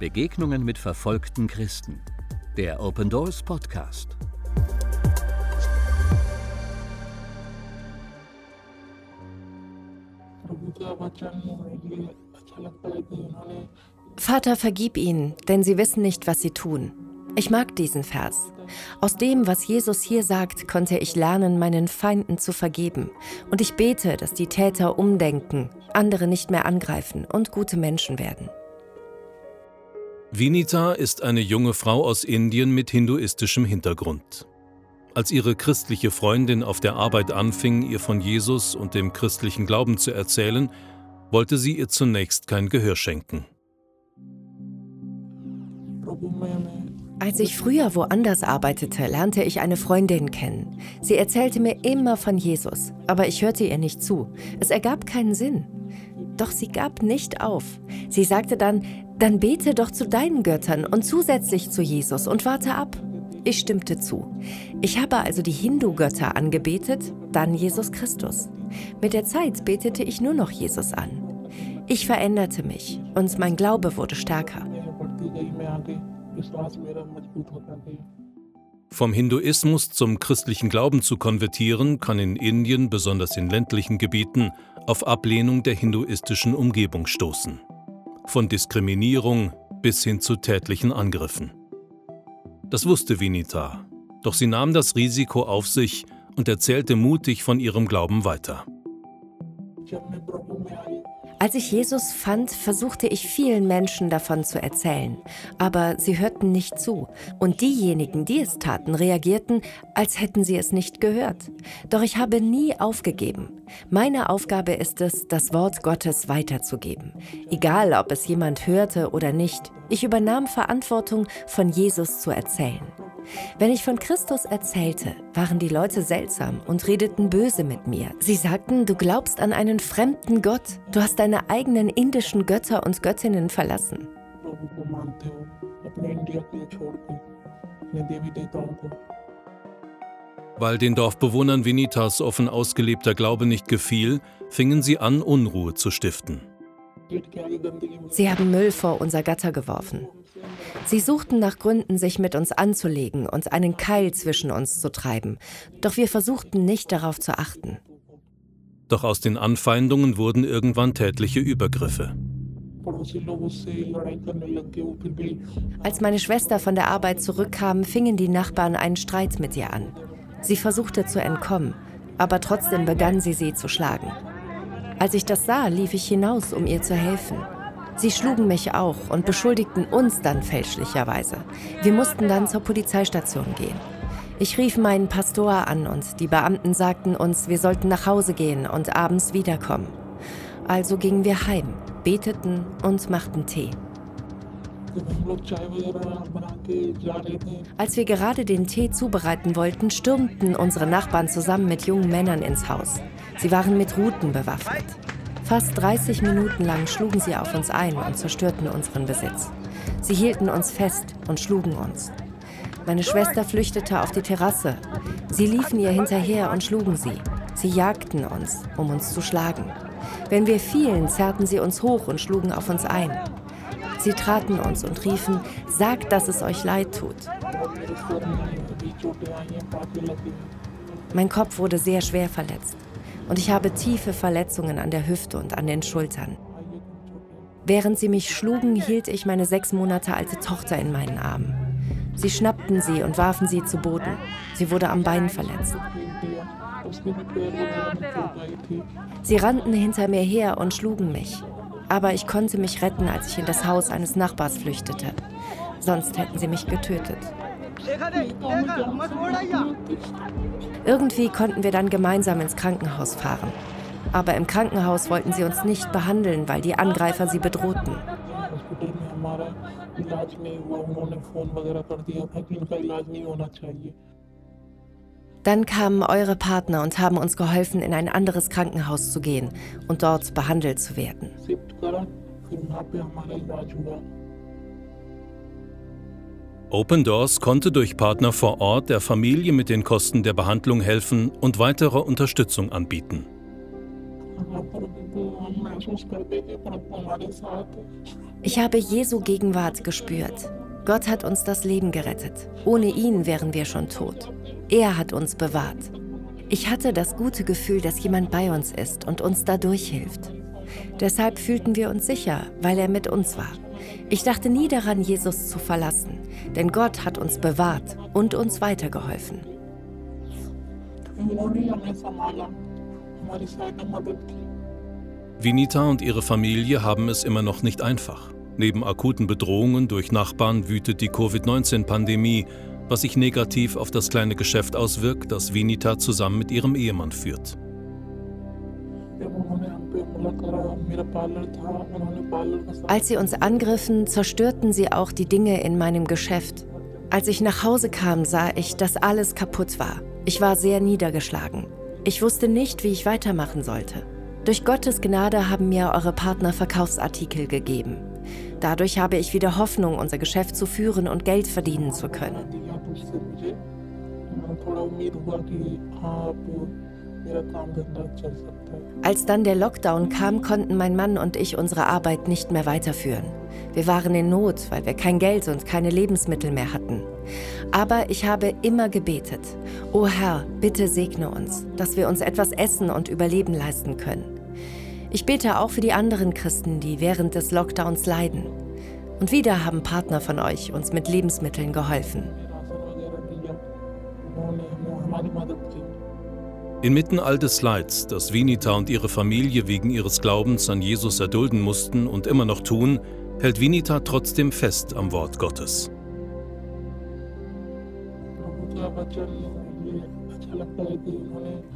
Begegnungen mit verfolgten Christen. Der Open Doors Podcast. Vater, vergib ihnen, denn sie wissen nicht, was sie tun. Ich mag diesen Vers. Aus dem, was Jesus hier sagt, konnte ich lernen, meinen Feinden zu vergeben. Und ich bete, dass die Täter umdenken, andere nicht mehr angreifen und gute Menschen werden. Vinita ist eine junge Frau aus Indien mit hinduistischem Hintergrund. Als ihre christliche Freundin auf der Arbeit anfing, ihr von Jesus und dem christlichen Glauben zu erzählen, wollte sie ihr zunächst kein Gehör schenken. Als ich früher woanders arbeitete, lernte ich eine Freundin kennen. Sie erzählte mir immer von Jesus, aber ich hörte ihr nicht zu. Es ergab keinen Sinn. Doch sie gab nicht auf. Sie sagte dann, dann bete doch zu deinen Göttern und zusätzlich zu Jesus und warte ab. Ich stimmte zu. Ich habe also die Hindu-Götter angebetet, dann Jesus Christus. Mit der Zeit betete ich nur noch Jesus an. Ich veränderte mich und mein Glaube wurde stärker. Vom Hinduismus zum christlichen Glauben zu konvertieren, kann in Indien, besonders in ländlichen Gebieten, auf Ablehnung der hinduistischen Umgebung stoßen. Von Diskriminierung bis hin zu tätlichen Angriffen. Das wusste Vinita, doch sie nahm das Risiko auf sich und erzählte mutig von ihrem Glauben weiter. Als ich Jesus fand, versuchte ich vielen Menschen davon zu erzählen, aber sie hörten nicht zu, und diejenigen, die es taten, reagierten, als hätten sie es nicht gehört. Doch ich habe nie aufgegeben. Meine Aufgabe ist es, das Wort Gottes weiterzugeben, egal ob es jemand hörte oder nicht. Ich übernahm Verantwortung, von Jesus zu erzählen. Wenn ich von Christus erzählte, waren die Leute seltsam und redeten böse mit mir. Sie sagten, du glaubst an einen fremden Gott, du hast deine eigenen indischen Götter und Göttinnen verlassen. Weil den Dorfbewohnern Vinitas offen ausgelebter Glaube nicht gefiel, fingen sie an, Unruhe zu stiften. Sie haben Müll vor unser Gatter geworfen. Sie suchten nach Gründen, sich mit uns anzulegen und einen Keil zwischen uns zu treiben, doch wir versuchten nicht darauf zu achten. Doch aus den Anfeindungen wurden irgendwann tätliche Übergriffe. Als meine Schwester von der Arbeit zurückkam, fingen die Nachbarn einen Streit mit ihr an. Sie versuchte zu entkommen, aber trotzdem begann sie sie zu schlagen. Als ich das sah, lief ich hinaus, um ihr zu helfen. Sie schlugen mich auch und beschuldigten uns dann fälschlicherweise. Wir mussten dann zur Polizeistation gehen. Ich rief meinen Pastor an und die Beamten sagten uns, wir sollten nach Hause gehen und abends wiederkommen. Also gingen wir heim, beteten und machten Tee. Als wir gerade den Tee zubereiten wollten, stürmten unsere Nachbarn zusammen mit jungen Männern ins Haus. Sie waren mit Ruten bewaffnet. Fast 30 Minuten lang schlugen sie auf uns ein und zerstörten unseren Besitz. Sie hielten uns fest und schlugen uns. Meine Schwester flüchtete auf die Terrasse. Sie liefen ihr hinterher und schlugen sie. Sie jagten uns, um uns zu schlagen. Wenn wir fielen, zerrten sie uns hoch und schlugen auf uns ein. Sie traten uns und riefen, sagt, dass es euch leid tut. Mein Kopf wurde sehr schwer verletzt und ich habe tiefe Verletzungen an der Hüfte und an den Schultern. Während sie mich schlugen, hielt ich meine sechs Monate alte Tochter in meinen Armen. Sie schnappten sie und warfen sie zu Boden. Sie wurde am Bein verletzt. Sie rannten hinter mir her und schlugen mich. Aber ich konnte mich retten, als ich in das Haus eines Nachbars flüchtete. Sonst hätten sie mich getötet. Irgendwie konnten wir dann gemeinsam ins Krankenhaus fahren. Aber im Krankenhaus wollten sie uns nicht behandeln, weil die Angreifer sie bedrohten. Dann kamen eure Partner und haben uns geholfen, in ein anderes Krankenhaus zu gehen und dort behandelt zu werden. Open Doors konnte durch Partner vor Ort der Familie mit den Kosten der Behandlung helfen und weitere Unterstützung anbieten. Ich habe Jesu Gegenwart gespürt. Gott hat uns das Leben gerettet. Ohne ihn wären wir schon tot. Er hat uns bewahrt. Ich hatte das gute Gefühl, dass jemand bei uns ist und uns dadurch hilft. Deshalb fühlten wir uns sicher, weil er mit uns war. Ich dachte nie daran, Jesus zu verlassen, denn Gott hat uns bewahrt und uns weitergeholfen. Vinita und ihre Familie haben es immer noch nicht einfach. Neben akuten Bedrohungen durch Nachbarn wütet die Covid-19-Pandemie, was sich negativ auf das kleine Geschäft auswirkt, das Vinita zusammen mit ihrem Ehemann führt. Als sie uns angriffen, zerstörten sie auch die Dinge in meinem Geschäft. Als ich nach Hause kam, sah ich, dass alles kaputt war. Ich war sehr niedergeschlagen. Ich wusste nicht, wie ich weitermachen sollte. Durch Gottes Gnade haben mir eure Partner Verkaufsartikel gegeben. Dadurch habe ich wieder Hoffnung, unser Geschäft zu führen und Geld verdienen zu können. Als dann der Lockdown kam, konnten mein Mann und ich unsere Arbeit nicht mehr weiterführen. Wir waren in Not, weil wir kein Geld und keine Lebensmittel mehr hatten. Aber ich habe immer gebetet, O Herr, bitte segne uns, dass wir uns etwas essen und Überleben leisten können. Ich bete auch für die anderen Christen, die während des Lockdowns leiden. Und wieder haben Partner von euch uns mit Lebensmitteln geholfen. Inmitten all des Leids, das Vinita und ihre Familie wegen ihres Glaubens an Jesus erdulden mussten und immer noch tun, hält Vinita trotzdem fest am Wort Gottes.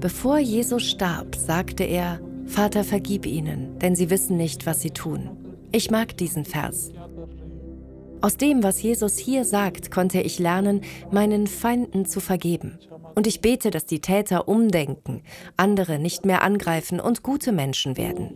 Bevor Jesus starb, sagte er, Vater, vergib ihnen, denn sie wissen nicht, was sie tun. Ich mag diesen Vers. Aus dem, was Jesus hier sagt, konnte ich lernen, meinen Feinden zu vergeben. Und ich bete, dass die Täter umdenken, andere nicht mehr angreifen und gute Menschen werden.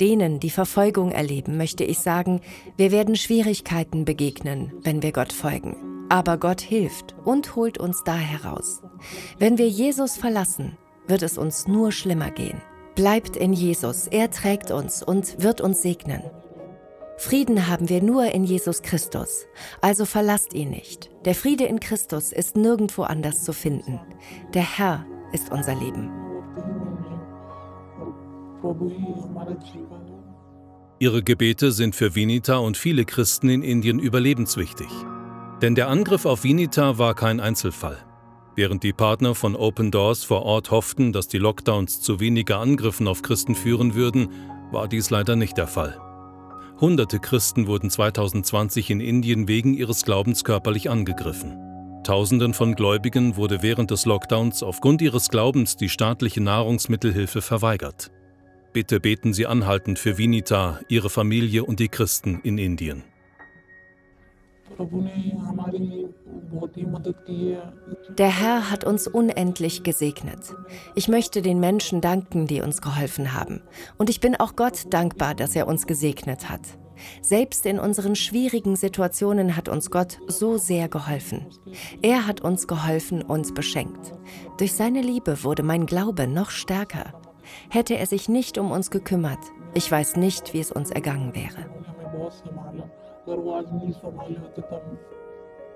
Denen, die Verfolgung erleben, möchte ich sagen, wir werden Schwierigkeiten begegnen, wenn wir Gott folgen. Aber Gott hilft und holt uns da heraus. Wenn wir Jesus verlassen, wird es uns nur schlimmer gehen. Bleibt in Jesus, er trägt uns und wird uns segnen. Frieden haben wir nur in Jesus Christus, also verlasst ihn nicht. Der Friede in Christus ist nirgendwo anders zu finden. Der Herr ist unser Leben. Ihre Gebete sind für Vinita und viele Christen in Indien überlebenswichtig. Denn der Angriff auf Vinita war kein Einzelfall. Während die Partner von Open Doors vor Ort hofften, dass die Lockdowns zu weniger Angriffen auf Christen führen würden, war dies leider nicht der Fall. Hunderte Christen wurden 2020 in Indien wegen ihres Glaubens körperlich angegriffen. Tausenden von Gläubigen wurde während des Lockdowns aufgrund ihres Glaubens die staatliche Nahrungsmittelhilfe verweigert. Bitte beten Sie anhaltend für Vinita, ihre Familie und die Christen in Indien. Der Herr hat uns unendlich gesegnet. Ich möchte den Menschen danken, die uns geholfen haben. Und ich bin auch Gott dankbar, dass er uns gesegnet hat. Selbst in unseren schwierigen Situationen hat uns Gott so sehr geholfen. Er hat uns geholfen und beschenkt. Durch seine Liebe wurde mein Glaube noch stärker. Hätte er sich nicht um uns gekümmert, ich weiß nicht, wie es uns ergangen wäre.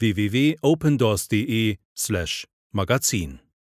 www.opendoors.de/magazin